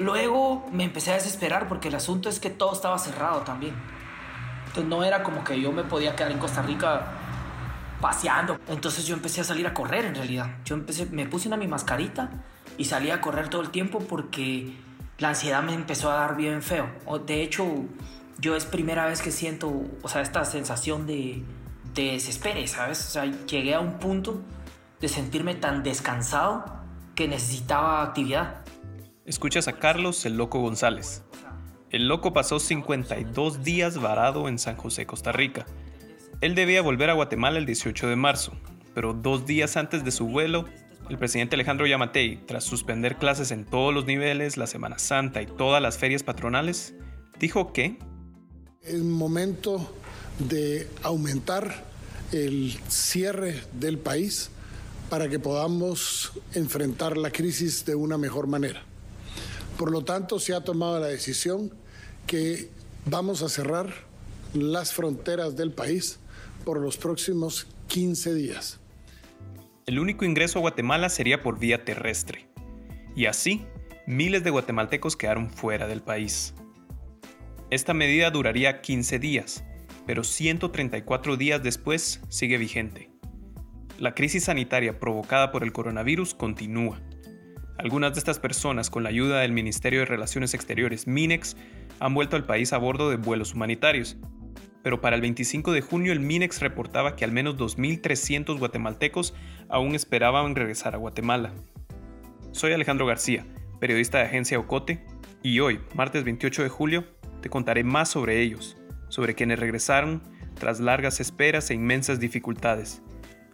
Luego me empecé a desesperar porque el asunto es que todo estaba cerrado también. Entonces no era como que yo me podía quedar en Costa Rica paseando. Entonces yo empecé a salir a correr en realidad. Yo empecé, me puse una mi mascarita y salí a correr todo el tiempo porque la ansiedad me empezó a dar bien feo. De hecho, yo es primera vez que siento, o sea, esta sensación de, de desespero, ¿sabes? O sea, llegué a un punto de sentirme tan descansado que necesitaba actividad. Escuchas a Carlos el Loco González. El loco pasó 52 días varado en San José, Costa Rica. Él debía volver a Guatemala el 18 de marzo, pero dos días antes de su vuelo, el presidente Alejandro Yamatei, tras suspender clases en todos los niveles, la Semana Santa y todas las ferias patronales, dijo que... Es momento de aumentar el cierre del país para que podamos enfrentar la crisis de una mejor manera. Por lo tanto, se ha tomado la decisión que vamos a cerrar las fronteras del país por los próximos 15 días. El único ingreso a Guatemala sería por vía terrestre. Y así, miles de guatemaltecos quedaron fuera del país. Esta medida duraría 15 días, pero 134 días después sigue vigente. La crisis sanitaria provocada por el coronavirus continúa. Algunas de estas personas, con la ayuda del Ministerio de Relaciones Exteriores, MINEX, han vuelto al país a bordo de vuelos humanitarios. Pero para el 25 de junio el MINEX reportaba que al menos 2.300 guatemaltecos aún esperaban regresar a Guatemala. Soy Alejandro García, periodista de Agencia Ocote, y hoy, martes 28 de julio, te contaré más sobre ellos, sobre quienes regresaron tras largas esperas e inmensas dificultades,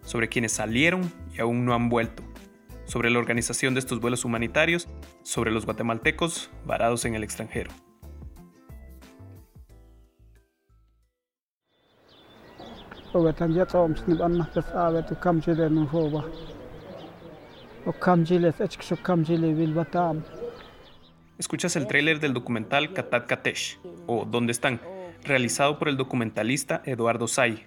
sobre quienes salieron y aún no han vuelto, sobre la organización de estos vuelos humanitarios, sobre los guatemaltecos varados en el extranjero. Escuchas el tráiler del documental Katat Katesh, o ¿Dónde están?, realizado por el documentalista Eduardo Say.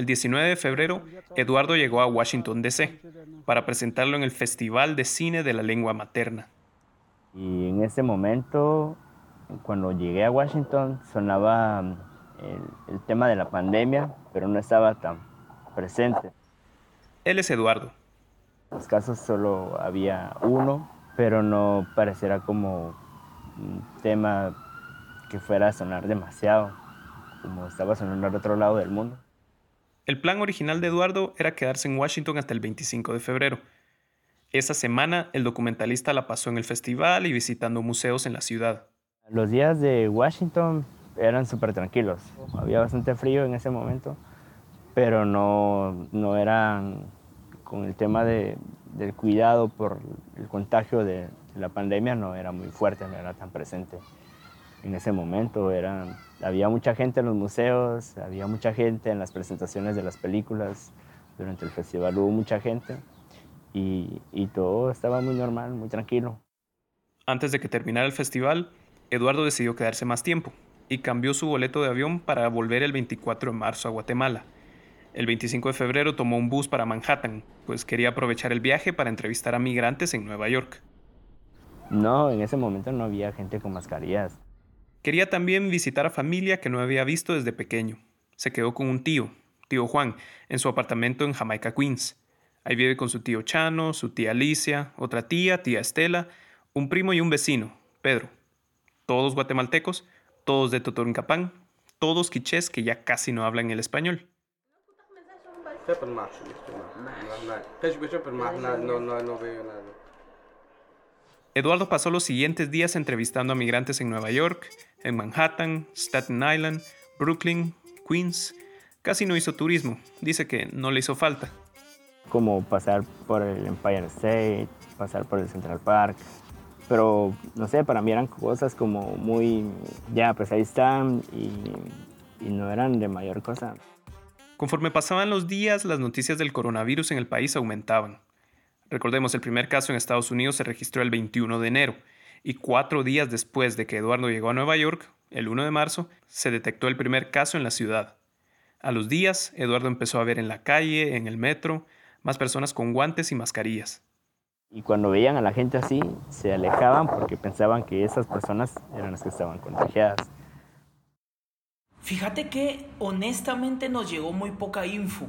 El 19 de febrero, Eduardo llegó a Washington, D.C., para presentarlo en el Festival de Cine de la Lengua Materna. Y en ese momento, cuando llegué a Washington, sonaba el, tema de la pandemia, pero no estaba tan presente. Él es Eduardo. Los casos solo había uno, pero no pareciera como un tema que fuera a sonar demasiado, como estaba sonando al otro lado del mundo. El plan original de Eduardo era quedarse en Washington hasta el 25 de febrero. Esa semana el documentalista la pasó en el festival y visitando museos en la ciudad. Los días de Washington eran súper tranquilos. Había bastante frío en ese momento, pero no, no eran con el tema de, del cuidado por el contagio de, la pandemia, no era muy fuerte, no era tan presente. En ese momento eran, había mucha gente en los museos, había mucha gente en las presentaciones de las películas, durante el festival hubo mucha gente y, y todo estaba muy normal, muy tranquilo. Antes de que terminara el festival, Eduardo decidió quedarse más tiempo, y cambió su boleto de avión para volver el 24 de marzo a Guatemala. El 25 de febrero tomó un bus para Manhattan, pues quería aprovechar el viaje para entrevistar a migrantes en Nueva York. No, en ese momento no había gente con mascarillas. Quería también visitar a familia que no había visto desde pequeño. Se quedó con un tío, tío Juan, en su apartamento en Jamaica, Queens. Ahí vive con su tío Chano, su tía Alicia, otra tía, tía Estela, un primo y un vecino, Pedro. Todos guatemaltecos, todos de Totonicapán, todos quichés que ya casi no hablan el español. Eduardo pasó los siguientes días entrevistando a migrantes en Nueva York, en Manhattan, Staten Island, Brooklyn, Queens. Casi no hizo turismo, dice que no le hizo falta. Como pasar por el Empire State, pasar por el Central Park, pero no sé, para mí eran cosas como muy, ya, pues ahí están y, y no eran de mayor cosa. Conforme pasaban los días, las noticias del coronavirus en el país aumentaban. Recordemos, el primer caso en Estados Unidos se registró el 21 de enero y cuatro días después de que Eduardo llegó a Nueva York, el 1 de marzo, se detectó el primer caso en la ciudad. A los días, Eduardo empezó a ver en la calle, en el metro, más personas con guantes y mascarillas. Y cuando veían a la gente así, se alejaban porque pensaban que esas personas eran las que estaban contagiadas. Fíjate que honestamente nos llegó muy poca info.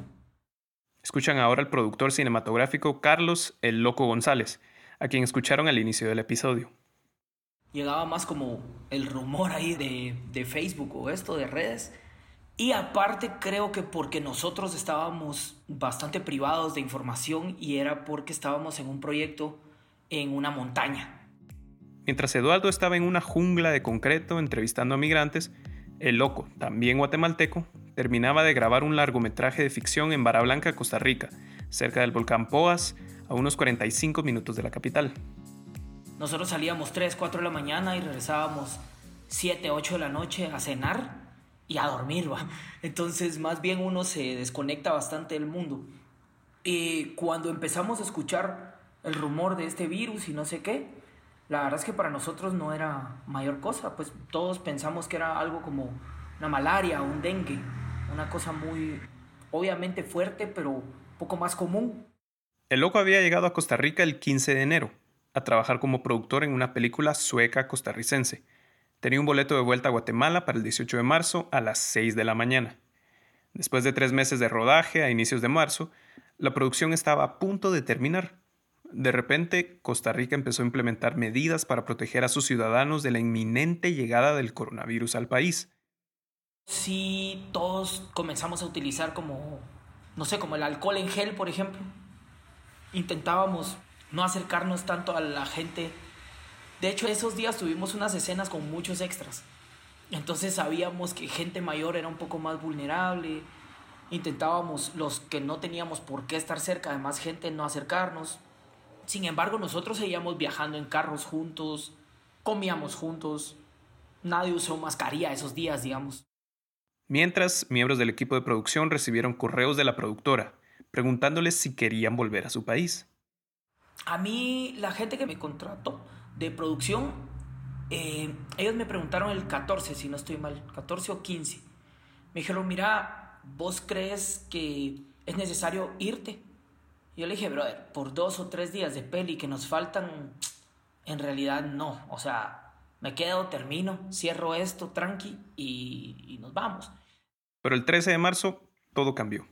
Escuchan ahora al productor cinematográfico Carlos El Loco González, a quien escucharon al inicio del episodio. Llegaba más como el rumor ahí de, de Facebook o esto de redes. Y aparte creo que porque nosotros estábamos bastante privados de información y era porque estábamos en un proyecto en una montaña. Mientras Eduardo estaba en una jungla de concreto entrevistando a migrantes, el loco, también guatemalteco, terminaba de grabar un largometraje de ficción en Barra Blanca, Costa Rica, cerca del volcán Poas, a unos 45 minutos de la capital. Nosotros salíamos 3, 4 de la mañana y regresábamos 7, 8 de la noche a cenar y a dormir, ¿va? Entonces, más bien uno se desconecta bastante del mundo. Y cuando empezamos a escuchar el rumor de este virus y no sé qué, la verdad es que para nosotros no era mayor cosa, pues todos pensamos que era algo como una malaria, un dengue, una cosa muy obviamente fuerte, pero poco más común. El loco había llegado a Costa Rica el 15 de enero, a trabajar como productor en una película sueca costarricense. Tenía un boleto de vuelta a Guatemala para el 18 de marzo a las 6 de la mañana. Después de tres meses de rodaje a inicios de marzo, la producción estaba a punto de terminar. De repente, Costa Rica empezó a implementar medidas para proteger a sus ciudadanos de la inminente llegada del coronavirus al país. Sí, todos comenzamos a utilizar como, no sé, como el alcohol en gel, por ejemplo. Intentábamos no acercarnos tanto a la gente. De hecho, esos días tuvimos unas escenas con muchos extras. Entonces sabíamos que gente mayor era un poco más vulnerable. Intentábamos, los que no teníamos por qué estar cerca de más gente, no acercarnos. Sin embargo, nosotros seguíamos viajando en carros juntos, comíamos juntos. Nadie usó mascarilla esos días, digamos. Mientras, miembros del equipo de producción recibieron correos de la productora, preguntándoles si querían volver a su país. A mí, la gente que me contrató de producción, eh, ellos me preguntaron el 14, si no estoy mal, 14 o 15. Me dijeron, mira, ¿vos crees que es necesario irte? Yo le dije, brother, por dos o tres días de peli que nos faltan, en realidad no. O sea, me quedo, termino, cierro esto, tranqui, y, y nos vamos. Pero el 13 de marzo todo cambió.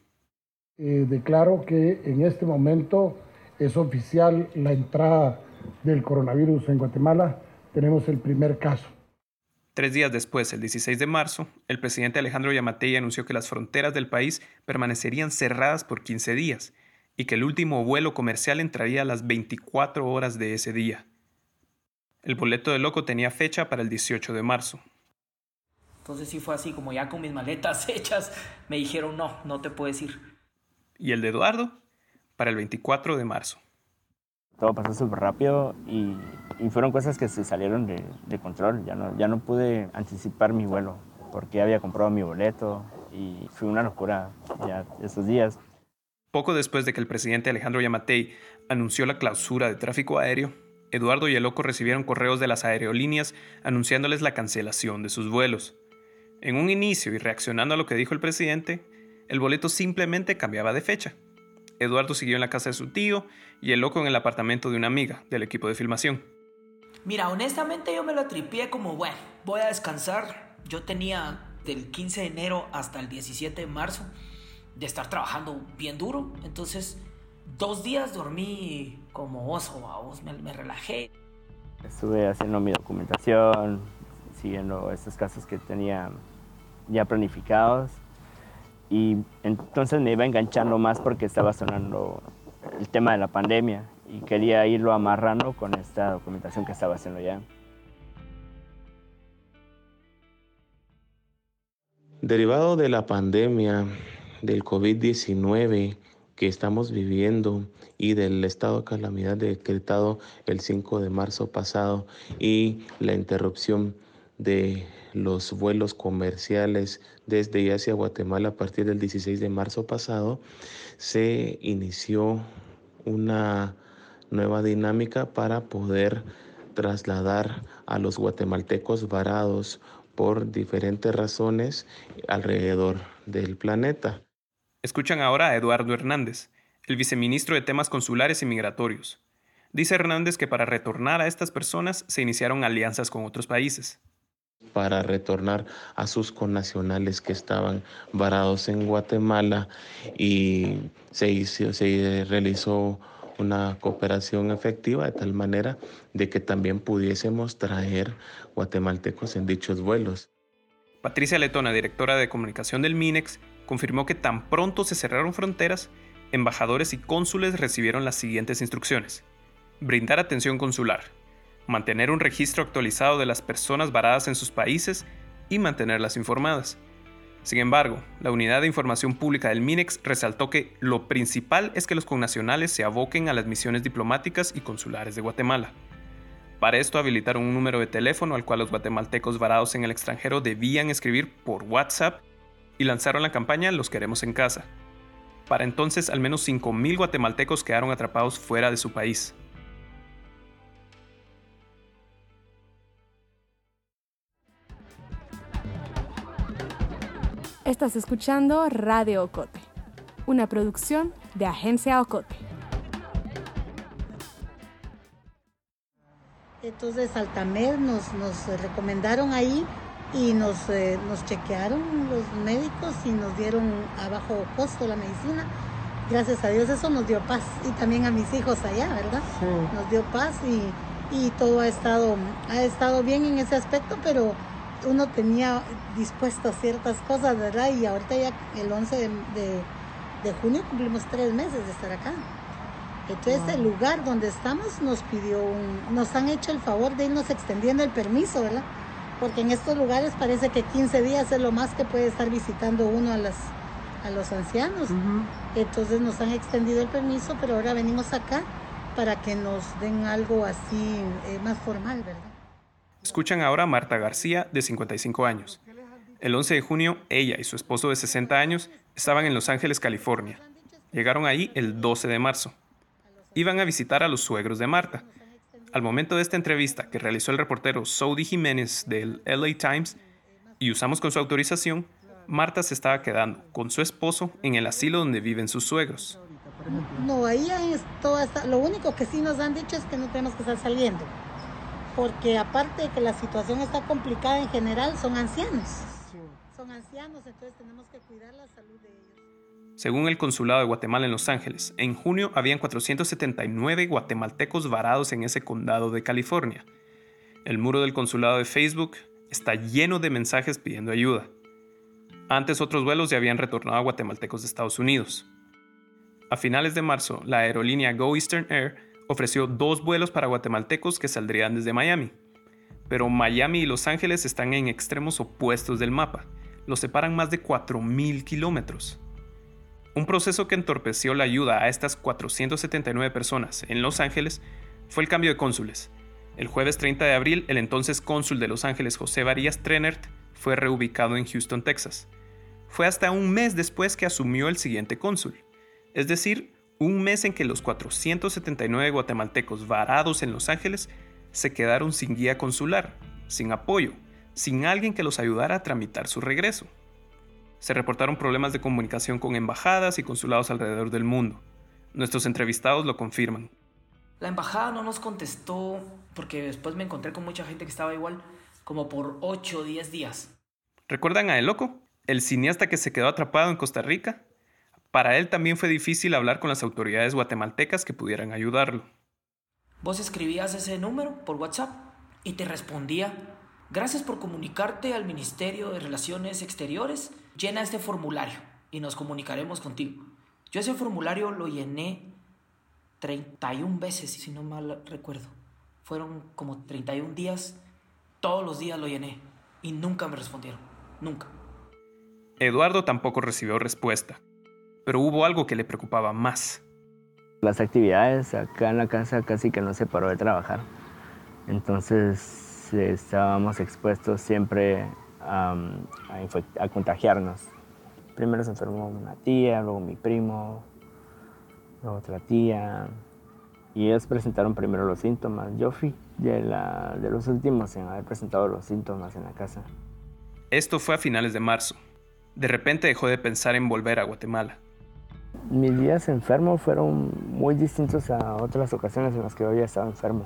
Eh, declaro que en este momento es oficial la entrada del coronavirus en Guatemala. Tenemos el primer caso. Tres días después, el 16 de marzo, el presidente Alejandro Yamatei anunció que las fronteras del país permanecerían cerradas por 15 días y que el último vuelo comercial entraría a las 24 horas de ese día. El boleto de loco tenía fecha para el 18 de marzo. Entonces sí fue así, como ya con mis maletas hechas, me dijeron, no, no te puedes ir. Y el de Eduardo para el 24 de marzo. Todo pasó súper rápido y, y, fueron cosas que se salieron de, de, control. Ya no, ya no pude anticipar mi vuelo porque había comprado mi boleto y fue una locura ya esos días. Poco después de que el presidente Alejandro Yamatei anunció la clausura de tráfico aéreo, Eduardo y el Loco recibieron correos de las aerolíneas anunciándoles la cancelación de sus vuelos. En un inicio y reaccionando a lo que dijo el presidente, el boleto simplemente cambiaba de fecha. Eduardo siguió en la casa de su tío y el loco en el apartamento de una amiga del equipo de filmación. Mira, honestamente yo me lo tripié como, bueno, voy a descansar. Yo tenía del 15 de enero hasta el 17 de marzo de estar trabajando bien duro. Entonces, dos días dormí como oso, vos, me, me relajé. Estuve haciendo mi documentación, siguiendo estos casos que tenía ya planificados y entonces me iba enganchando más porque estaba sonando el tema de la pandemia y quería irlo amarrando con esta documentación que estaba haciendo ya. Derivado de la pandemia del COVID-19 que estamos viviendo y del estado de calamidad decretado el 5 de marzo pasado y la interrupción de los vuelos comerciales desde y hacia Guatemala a partir del 16 de marzo pasado, se inició una nueva dinámica para poder trasladar a los guatemaltecos varados por diferentes razones alrededor del planeta. Escuchan ahora a Eduardo Hernández, el viceministro de temas consulares y migratorios. Dice Hernández que para retornar a estas personas se iniciaron alianzas con otros países para retornar a sus connacionales que estaban varados en Guatemala y se, realizó una cooperación efectiva de tal manera de que también pudiésemos traer guatemaltecos en dichos vuelos. Patricia Letona, directora de comunicación del MINEX, confirmó que tan pronto se cerraron fronteras, embajadores y cónsules recibieron las siguientes instrucciones. Brindar atención consular, mantener un registro actualizado de las personas varadas en sus países y mantenerlas informadas. Sin embargo, la Unidad de Información Pública del MINEX resaltó que lo principal es que los connacionales se aboquen a las misiones diplomáticas y consulares de Guatemala. Para esto habilitaron un número de teléfono al cual los guatemaltecos varados en el extranjero debían escribir por WhatsApp y lanzaron la campaña Los queremos en casa. Para entonces, al menos 5.000 guatemaltecos quedaron atrapados fuera de su país. Estás escuchando Radio Ocote, una producción de Agencia Ocote. Entonces Altamed nos, nos recomendaron ahí y nos, eh, nos chequearon los médicos y nos dieron a bajo costo la medicina. Gracias a Dios eso nos dio paz y también a mis hijos allá, ¿verdad? Nos dio paz y, y todo ha estado, ha estado bien en ese aspecto, pero uno tenía dispuesto ciertas cosas, ¿verdad? Y ahorita ya el 11 de, junio cumplimos tres meses de estar acá. Entonces el lugar donde estamos nos pidió, un, nos han hecho el favor de irnos extendiendo el permiso, ¿verdad? Porque en estos lugares parece que 15 días es lo más que puede estar visitando uno a, las, a los ancianos. Entonces nos han extendido el permiso, pero ahora venimos acá para que nos den algo así eh, más formal, ¿verdad? Escuchan ahora a Marta García, de 55 años. El 11 de junio, ella y su esposo de 60 años estaban en Los Ángeles, California. Llegaron ahí el 12 de marzo. Iban a visitar a los suegros de Marta. Al momento de esta entrevista que realizó el reportero Saudi Jiménez del LA Times y usamos con su autorización, Marta se estaba quedando con su esposo en el asilo donde viven sus suegros. No, ahí es todo lo único que sí nos han dicho es que no tenemos que estar saliendo porque aparte de que la situación está complicada en general, son ancianos. Son ancianos, entonces tenemos que cuidar la salud de ellos. Según el Consulado de Guatemala en Los Ángeles, en junio habían 479 guatemaltecos varados en ese condado de California. El muro del consulado de Facebook está lleno de mensajes pidiendo ayuda. Antes otros vuelos ya habían retornado a guatemaltecos de Estados Unidos. A finales de marzo, la aerolínea Go Eastern Air ofreció dos vuelos para guatemaltecos que saldrían desde Miami. Pero Miami y Los Ángeles están en extremos opuestos del mapa. Los separan más de 4.000 kilómetros. Un proceso que entorpeció la ayuda a estas 479 personas en Los Ángeles fue el cambio de cónsules. El jueves 30 de abril, el entonces cónsul de Los Ángeles, José Varías Trenert, fue reubicado en Houston, Texas. Fue hasta un mes después que asumió el siguiente cónsul, es decir, un mes en que los 479 guatemaltecos varados en Los Ángeles se quedaron sin guía consular, sin apoyo, sin alguien que los ayudara a tramitar su regreso. Se reportaron problemas de comunicación con embajadas y consulados alrededor del mundo. Nuestros entrevistados lo confirman. La embajada no nos contestó porque después me encontré con mucha gente que estaba igual, como por 8 o 10 días. ¿Recuerdan a El Loco? El cineasta que se quedó atrapado en Costa Rica para él también fue difícil hablar con las autoridades guatemaltecas que pudieran ayudarlo. Vos escribías ese número por WhatsApp y te respondía, gracias por comunicarte al Ministerio de Relaciones Exteriores, llena este formulario y nos comunicaremos contigo. Yo ese formulario lo llené 31 veces, si no mal recuerdo. Fueron como 31 días, todos los días lo llené y nunca me respondieron, nunca. Eduardo tampoco recibió respuesta pero hubo algo que le preocupaba más. Las actividades acá en la casa casi que no se paró de trabajar. Entonces estábamos expuestos siempre a, contagiarnos. Primero se enfermó una tía, luego mi primo, luego otra tía. Y ellos presentaron primero los síntomas. Yo fui de, de los últimos en haber presentado los síntomas en la casa. Esto fue a finales de marzo. De repente dejó de pensar en volver a Guatemala. Mis días enfermo fueron muy distintos a otras ocasiones en las que yo había estado enfermo.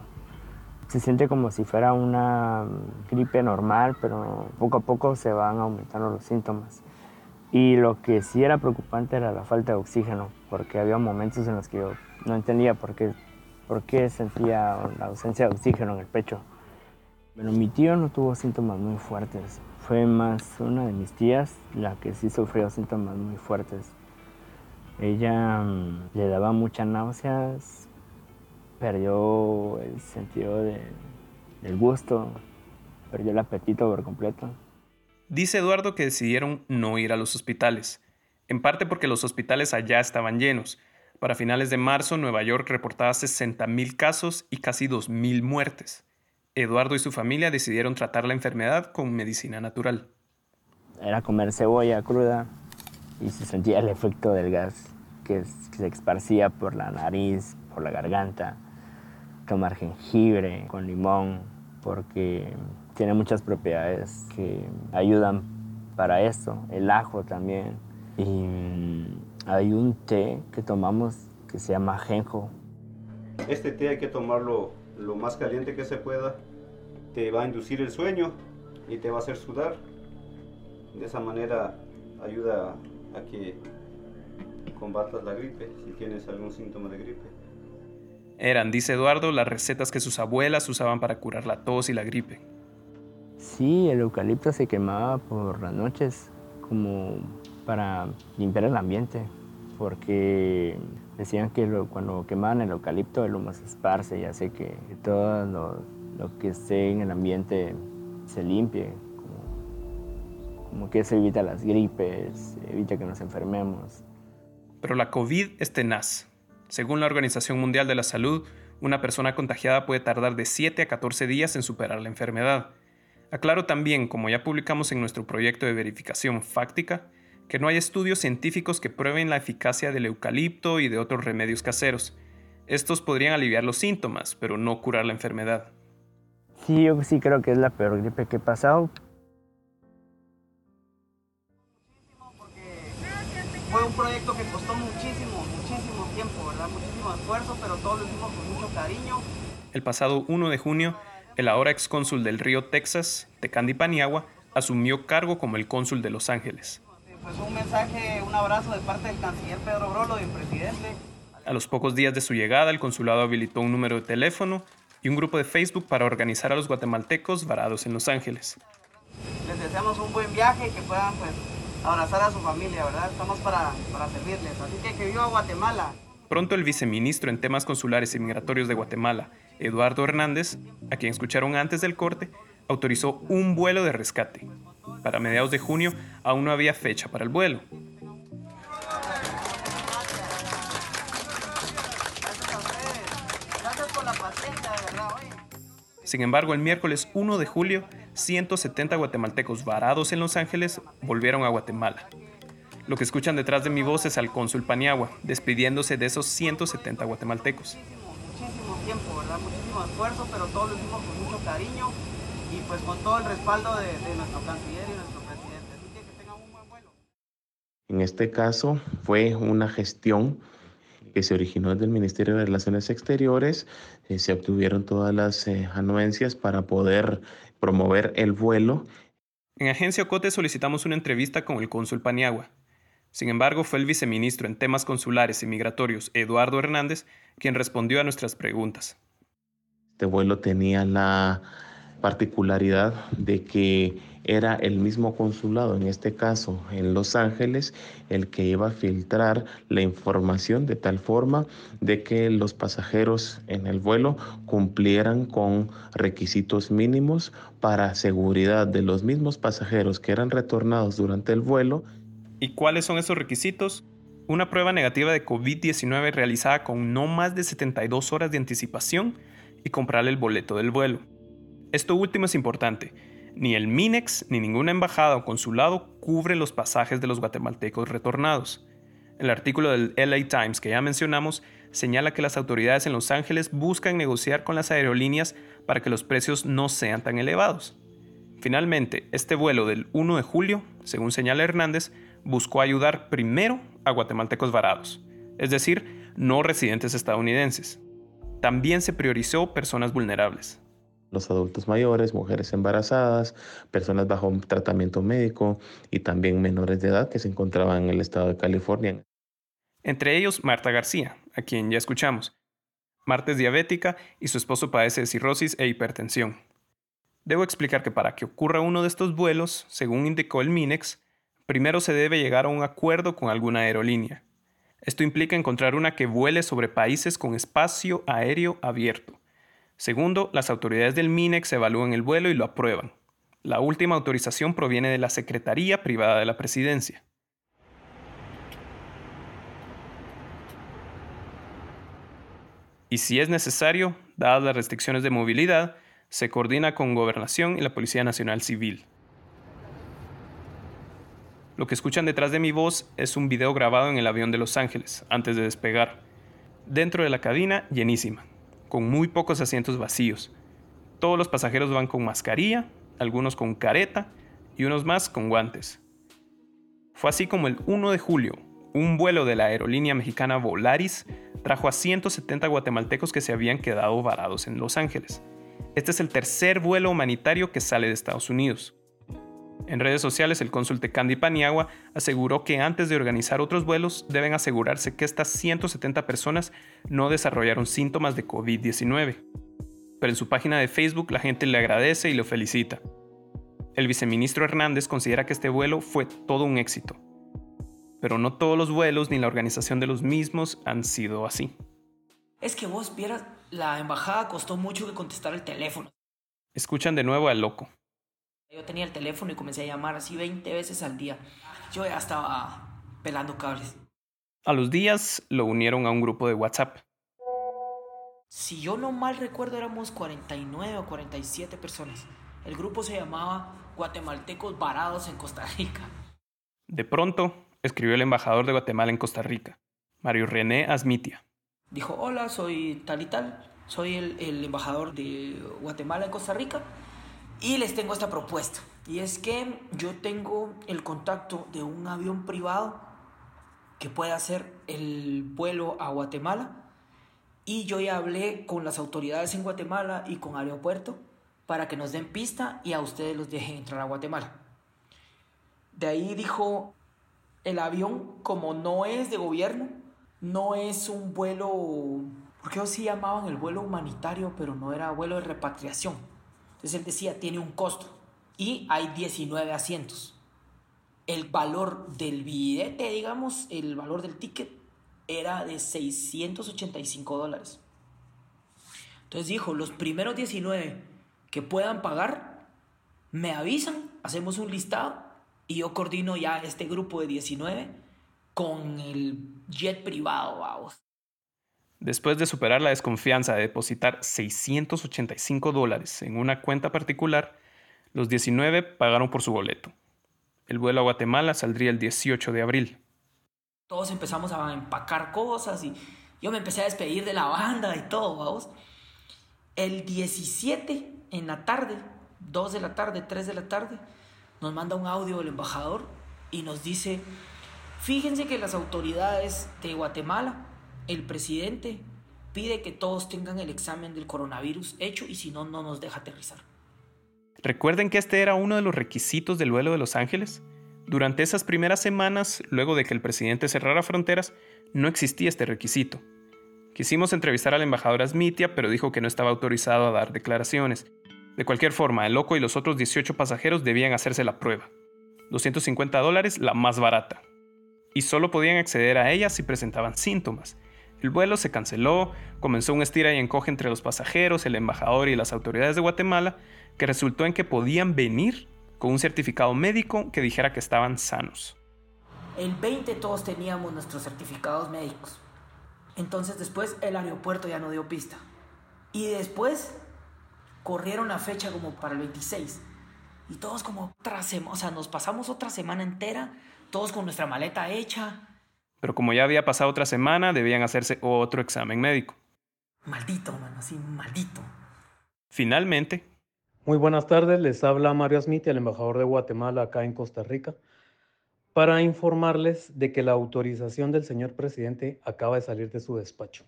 Se siente como si fuera una gripe normal, pero poco a poco se van aumentando los síntomas. Y lo que sí era preocupante era la falta de oxígeno, porque había momentos en los que yo no entendía por qué, por qué sentía la ausencia de oxígeno en el pecho. Bueno, mi tío no tuvo síntomas muy fuertes, fue más una de mis tías la que sí sufrió síntomas muy fuertes. Ella mm, le daba muchas náuseas, perdió el sentido del gusto, perdió el apetito por completo. Dice Eduardo que decidieron no ir a los hospitales, en parte porque los hospitales allá estaban llenos. Para finales de marzo, Nueva York reportaba 60.000 casos y casi 2.000 muertes. Eduardo y su familia decidieron tratar la enfermedad con medicina natural. Era comer cebolla cruda y se sentía el efecto del gas que se esparcía por la nariz, por la garganta. Tomar jengibre con limón porque tiene muchas propiedades que ayudan para esto. El ajo también. Y mm, hay un té que tomamos que se llama genjo. Este té hay que tomarlo lo más caliente que se pueda, te va a inducir el sueño y te va a hacer sudar. De esa manera ayuda a que combatas la gripe si tienes algún síntoma de gripe. Eran, dice Eduardo, las recetas que sus abuelas usaban para curar la tos y la gripe. Sí, el eucalipto se quemaba por las noches como para limpiar el ambiente, porque Decían que cuando quemaban el eucalipto el humo se esparce y hace que todo lo, que esté en el ambiente se limpie, como, como que eso evita las gripes, evita que nos enfermemos. Pero la COVID es tenaz. Según la Organización Mundial de la Salud, una persona contagiada puede tardar de 7 a 14 días en superar la enfermedad. Aclaro también, como ya publicamos en nuestro proyecto de verificación fáctica, que no hay estudios científicos que prueben la eficacia del eucalipto y de otros remedios caseros. Estos podrían aliviar los síntomas, pero no curar la enfermedad. Sí, yo sí creo que es la peor gripe que he pasado. Fue un proyecto que costó muchísimo, muchísimo tiempo, esfuerzo, pero todo lo hicimos con mucho cariño. El pasado 1 de junio, el ahora ex cónsul del río Texas, Tecandi Paniagua, asumió cargo como el cónsul de Los Ángeles. Pues un mensaje, un abrazo de parte del canciller Pedro Brolo y el presidente. A los pocos días de su llegada, el consulado habilitó un número de teléfono y un grupo de Facebook para organizar a los guatemaltecos varados en Los Ángeles. Les deseamos un buen viaje y que puedan pues, abrazar a su familia, ¿verdad? Estamos para, para servirles. Así que que viva Guatemala. Pronto el viceministro en temas consulares y migratorios de Guatemala, Eduardo Hernández, a quien escucharon antes del corte, autorizó un vuelo de rescate para mediados de junio aún no había fecha para el vuelo. Sin embargo, el miércoles 1 de julio, 170 guatemaltecos varados en Los Ángeles volvieron a Guatemala. Lo que escuchan detrás de mi voz es al cónsul Paniagua, despidiéndose de esos 170 guatemaltecos. Muchísimo tiempo, ¿verdad? Muchísimo esfuerzo, pero todo lo hicimos con mucho cariño y pues con todo el respaldo de, nuestro canciller y nuestro presidente. Así que que tengan un buen vuelo. En este caso fue una gestión que se originó desde el Ministerio de Relaciones Exteriores, eh, se obtuvieron todas las eh, anuencias para poder promover el vuelo. En Agencia Ocote solicitamos una entrevista con el cónsul Paniagua. Sin embargo, fue el viceministro en temas consulares y migratorios, Eduardo Hernández, quien respondió a nuestras preguntas. Este vuelo tenía la particularidad de que era el mismo consulado, en este caso en Los Ángeles, el que iba a filtrar la información de tal forma de que los pasajeros en el vuelo cumplieran con requisitos mínimos para seguridad de los mismos pasajeros que eran retornados durante el vuelo. ¿Y cuáles son esos requisitos? una prueba negativa de COVID-19 realizada con no más de 72 horas de anticipación y comprar el boleto del vuelo. Esto último es importante. Ni el MINEX ni ninguna embajada o consulado cubre los pasajes de los guatemaltecos retornados. El artículo del LA Times que ya mencionamos señala que las autoridades en Los Ángeles buscan negociar con las aerolíneas para que los precios no sean tan elevados. Finalmente, este vuelo del 1 de julio, según señala Hernández, buscó ayudar primero a guatemaltecos varados, es decir, no residentes estadounidenses. También se priorizó personas vulnerables. Los adultos mayores, mujeres embarazadas, personas bajo tratamiento médico y también menores de edad que se encontraban en el estado de California. Entre ellos Marta García, a quien ya escuchamos. Marta es diabética y su esposo padece de cirrosis e hipertensión. Debo explicar que para que ocurra uno de estos vuelos, según indicó el MINEX, primero se debe llegar a un acuerdo con alguna aerolínea. Esto implica encontrar una que vuele sobre países con espacio aéreo abierto. Segundo, las autoridades del MINEX evalúan el vuelo y lo aprueban. La última autorización proviene de la Secretaría Privada de la Presidencia. Y si es necesario, dadas las restricciones de movilidad, se coordina con Gobernación y la Policía Nacional Civil. Lo que escuchan detrás de mi voz es un video grabado en el avión de Los Ángeles, antes de despegar. Dentro de la cabina, llenísima, con muy pocos asientos vacíos. Todos los pasajeros van con mascarilla, algunos con careta y unos más con guantes. Fue así como el 1 de julio, un vuelo de la aerolínea mexicana Volaris trajo a 170 guatemaltecos que se habían quedado varados en Los Ángeles. Este es el tercer vuelo humanitario que sale de Estados Unidos. En redes sociales, el cónsul Candy Paniagua aseguró que antes de organizar otros vuelos deben asegurarse que estas 170 personas no desarrollaron síntomas de COVID-19. Pero en su página de Facebook la gente le agradece y lo felicita. El viceministro Hernández considera que este vuelo fue todo un éxito pero no todos los vuelos ni la organización de los mismos han sido así. Es que vos vieras, la embajada costó mucho que contestar el teléfono. Escuchan de nuevo al loco. Yo tenía el teléfono y comencé a llamar así 20 veces al día. Yo ya estaba pelando cables. A los días lo unieron a un grupo de WhatsApp. Si yo no mal recuerdo éramos 49 o 47 personas. El grupo se llamaba Guatemaltecos Varados en Costa Rica. De pronto, escribió el embajador de Guatemala en Costa Rica, Mario René Asmitia. Dijo, hola, soy tal y tal, soy el, el embajador de Guatemala en Costa Rica y les tengo esta propuesta. Y es que yo tengo el contacto de un avión privado que puede hacer el vuelo a Guatemala y yo ya hablé con las autoridades en Guatemala y con aeropuerto para que nos den pista y a ustedes los dejen entrar a Guatemala. De ahí dijo, el avión, como no es de gobierno, no es un vuelo, porque ellos sí llamaban el vuelo humanitario, pero no era vuelo de repatriación. Entonces él decía, tiene un costo y hay 19 asientos. El valor del billete, digamos, el valor del ticket era de 685 dólares. Entonces dijo, los primeros 19 que puedan pagar, me avisan, hacemos un listado y yo coordino ya este grupo de 19 con el jet privado, vamos. Después de superar la desconfianza de depositar 685 dólares en una cuenta particular, los 19 pagaron por su boleto. El vuelo a Guatemala saldría el 18 de abril. Todos empezamos a empacar cosas y yo me empecé a despedir de la banda y todo, vamos. El 17 en la tarde, 2 de la tarde, 3 de la tarde, nos manda un audio el embajador y nos dice, fíjense que las autoridades de Guatemala, el presidente, pide que todos tengan el examen del coronavirus hecho y si no, no nos deja aterrizar. Recuerden que este era uno de los requisitos del vuelo de Los Ángeles. Durante esas primeras semanas, luego de que el presidente cerrara fronteras, no existía este requisito. Quisimos entrevistar al embajador Asmitia, pero dijo que no estaba autorizado a dar declaraciones de cualquier forma, el loco y los otros 18 pasajeros debían hacerse la prueba. 250 dólares la más barata. Y solo podían acceder a ella si presentaban síntomas. El vuelo se canceló, comenzó un estira y encoge entre los pasajeros, el embajador y las autoridades de Guatemala, que resultó en que podían venir con un certificado médico que dijera que estaban sanos. El 20 todos teníamos nuestros certificados médicos. Entonces después el aeropuerto ya no dio pista. Y después corrieron la fecha como para el 26. Y todos como otra semana, o sea, nos pasamos otra semana entera, todos con nuestra maleta hecha. Pero como ya había pasado otra semana, debían hacerse otro examen médico. Maldito, mano, así, maldito. Finalmente. Muy buenas tardes, les habla Mario Smith, el embajador de Guatemala acá en Costa Rica, para informarles de que la autorización del señor presidente acaba de salir de su despacho.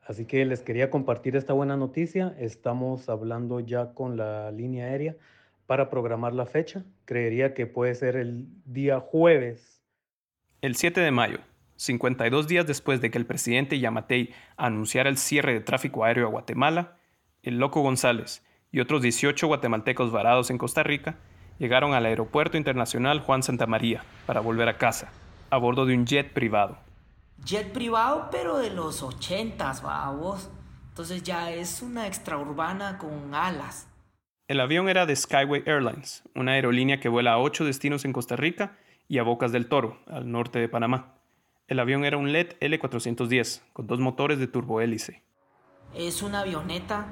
Así que les quería compartir esta buena noticia. Estamos hablando ya con la línea aérea para programar la fecha. Creería que puede ser el día jueves. El 7 de mayo, 52 días después de que el presidente Yamatei anunciara el cierre de tráfico aéreo a Guatemala, el Loco González y otros 18 guatemaltecos varados en Costa Rica llegaron al Aeropuerto Internacional Juan Santa María para volver a casa, a bordo de un jet privado. Jet privado, pero de los 80s, vos. Entonces ya es una extraurbana con alas. El avión era de Skyway Airlines, una aerolínea que vuela a ocho destinos en Costa Rica y a Bocas del Toro, al norte de Panamá. El avión era un LED L410, con dos motores de turbohélice. Es una avioneta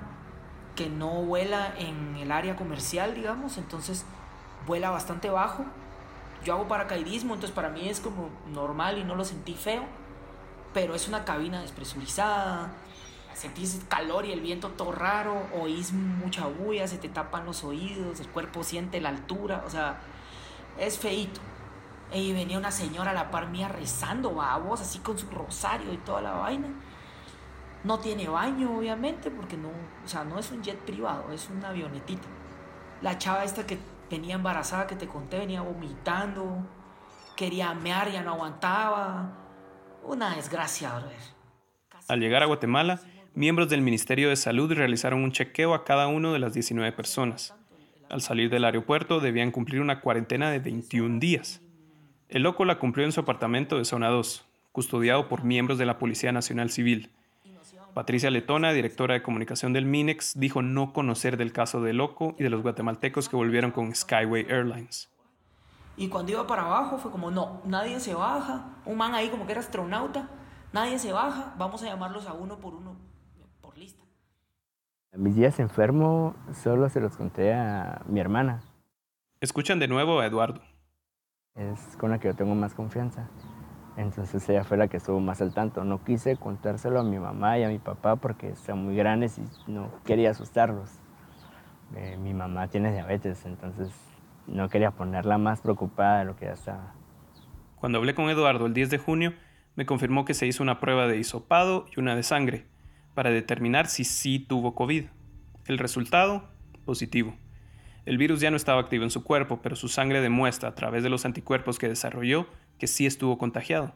que no vuela en el área comercial, digamos, entonces vuela bastante bajo. Yo hago paracaidismo, entonces para mí es como normal y no lo sentí feo, pero es una cabina despresurizada, sentís calor y el viento todo raro, oís mucha bulla, se te tapan los oídos, el cuerpo siente la altura, o sea, es feito. Y venía una señora a la par mía rezando, vos, así con su rosario y toda la vaina. No tiene baño, obviamente, porque no, o sea, no es un jet privado, es una avionetita. La chava esta que venía embarazada, que te conté, venía vomitando, quería mear, ya no aguantaba. Una desgracia, brother. Al llegar a Guatemala, miembros del Ministerio de Salud realizaron un chequeo a cada uno de las 19 personas. Al salir del aeropuerto debían cumplir una cuarentena de 21 días. El loco la cumplió en su apartamento de zona 2, custodiado por miembros de la Policía Nacional Civil. Patricia Letona, directora de comunicación del MINEX, dijo no conocer del caso de Loco y de los guatemaltecos que volvieron con Skyway Airlines. Y cuando iba para abajo fue como, no, nadie se baja. Un man ahí como que era astronauta, nadie se baja, vamos a llamarlos a uno por uno lista. Mis días enfermo solo se los conté a mi hermana. Escuchan de nuevo a Eduardo. Es con la que yo tengo más confianza. Entonces ella fue la que estuvo más al tanto. No quise contárselo a mi mamá y a mi papá porque son muy grandes y no quería asustarlos. Eh, mi mamá tiene diabetes, entonces no quería ponerla más preocupada de lo que ya estaba. Cuando hablé con Eduardo el 10 de junio, me confirmó que se hizo una prueba de hisopado y una de sangre para determinar si sí tuvo COVID. El resultado, positivo. El virus ya no estaba activo en su cuerpo, pero su sangre demuestra a través de los anticuerpos que desarrolló que sí estuvo contagiado.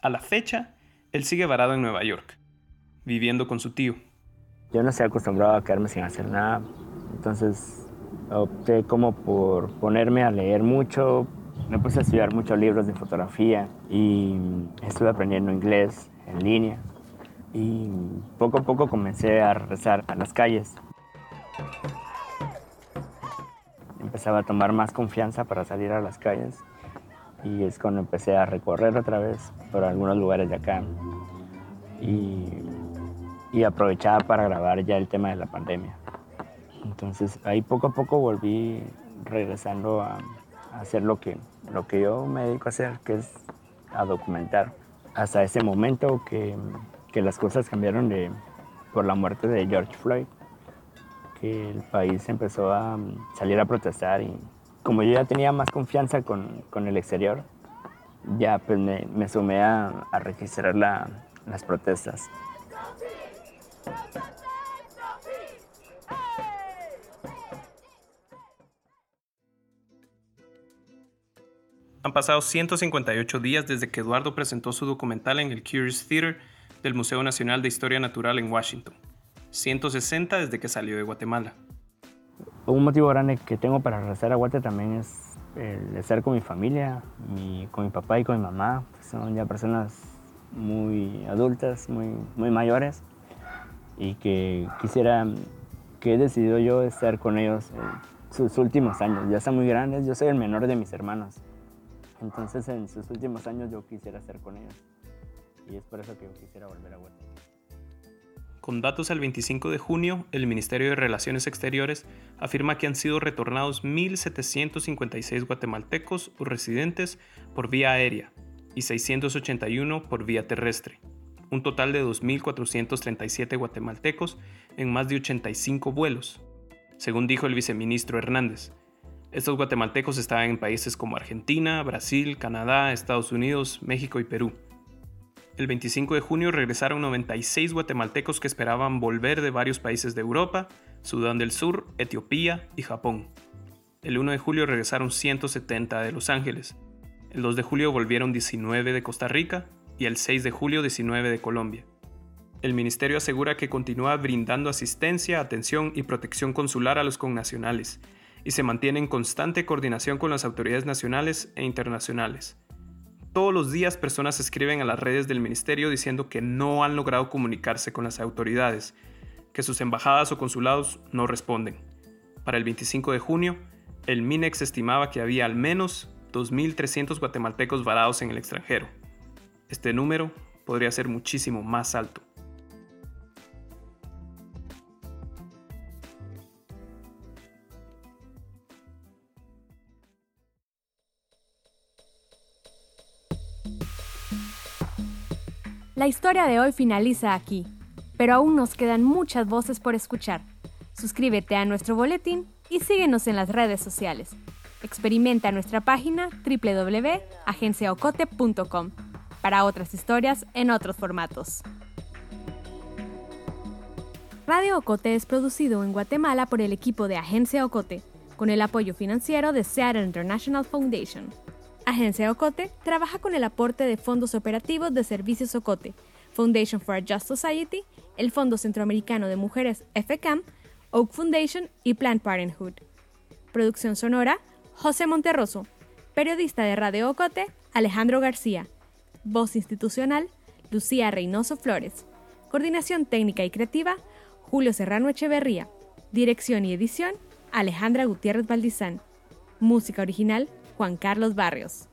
A la fecha, él sigue varado en Nueva York, viviendo con su tío. Yo no estoy acostumbrado a quedarme sin hacer nada, entonces opté como por ponerme a leer mucho, me puse a estudiar muchos libros de fotografía y estuve aprendiendo inglés en línea y poco a poco comencé a regresar a las calles. Empezaba a tomar más confianza para salir a las calles y es cuando empecé a recorrer otra vez por algunos lugares de acá y, y aprovechaba para grabar ya el tema de la pandemia. Entonces ahí poco a poco volví regresando a, hacer lo que, lo que yo me dedico a hacer, que es a documentar. Hasta ese momento que que las cosas cambiaron de, por la muerte de George Floyd, que el país empezó a mm, salir a protestar y como yo ya tenía más confianza con, con el exterior, ya pues me, me sumé a, a registrar la, las protestas. Han pasado 158 días desde que Eduardo presentó su documental en el Curious Theater del Museo Nacional de Historia Natural en Washington. 160 desde que salió de Guatemala. Un motivo grande que tengo para regresar a Guatemala también es el estar con mi familia, con mi papá y con mi mamá. Son ya personas muy adultas, muy, muy mayores y que quisiera, que he decidido yo estar con ellos en sus últimos años. Ya están muy grandes, yo soy el menor de mis hermanos. Entonces en sus últimos años yo quisiera estar con ellos. Y es por eso que yo quisiera volver a Guatemala. Con datos al 25 de junio, el Ministerio de Relaciones Exteriores afirma que han sido retornados 1.756 guatemaltecos o residentes por vía aérea y 681 por vía terrestre, un total de 2.437 guatemaltecos en más de 85 vuelos, según dijo el viceministro Hernández. Estos guatemaltecos estaban en países como Argentina, Brasil, Canadá, Estados Unidos, México y Perú. El 25 de junio regresaron 96 guatemaltecos que esperaban volver de varios países de Europa, Sudán del Sur, Etiopía y Japón. El 1 de julio regresaron 170 de Los Ángeles. El 2 de julio volvieron 19 de Costa Rica y el 6 de julio 19 de Colombia. El ministerio asegura que continúa brindando asistencia, atención y protección consular a los connacionales y se mantiene en constante coordinación con las autoridades nacionales e internacionales. Todos los días personas escriben a las redes del ministerio diciendo que no han logrado comunicarse con las autoridades, que sus embajadas o consulados no responden. Para el 25 de junio, el MINEX estimaba que había al menos 2.300 guatemaltecos varados en el extranjero. Este número podría ser muchísimo más alto. La historia de hoy finaliza aquí, pero aún nos quedan muchas voces por escuchar. Suscríbete a nuestro boletín y síguenos en las redes sociales. Experimenta nuestra página www.agenciaocote.com para otras historias en otros formatos. Radio Ocote es producido en Guatemala por el equipo de Agencia Ocote, con el apoyo financiero de Seattle International Foundation. Agencia Ocote trabaja con el aporte de fondos operativos de Servicios Ocote, Foundation for a Just Society, el Fondo Centroamericano de Mujeres FCAM, Oak Foundation y Planned Parenthood. Producción sonora, José Monterroso. Periodista de Radio Ocote, Alejandro García. Voz institucional, Lucía Reynoso Flores. Coordinación técnica y creativa, Julio Serrano Echeverría. Dirección y edición, Alejandra Gutiérrez Valdizán. Música original, Juan Carlos Barrios.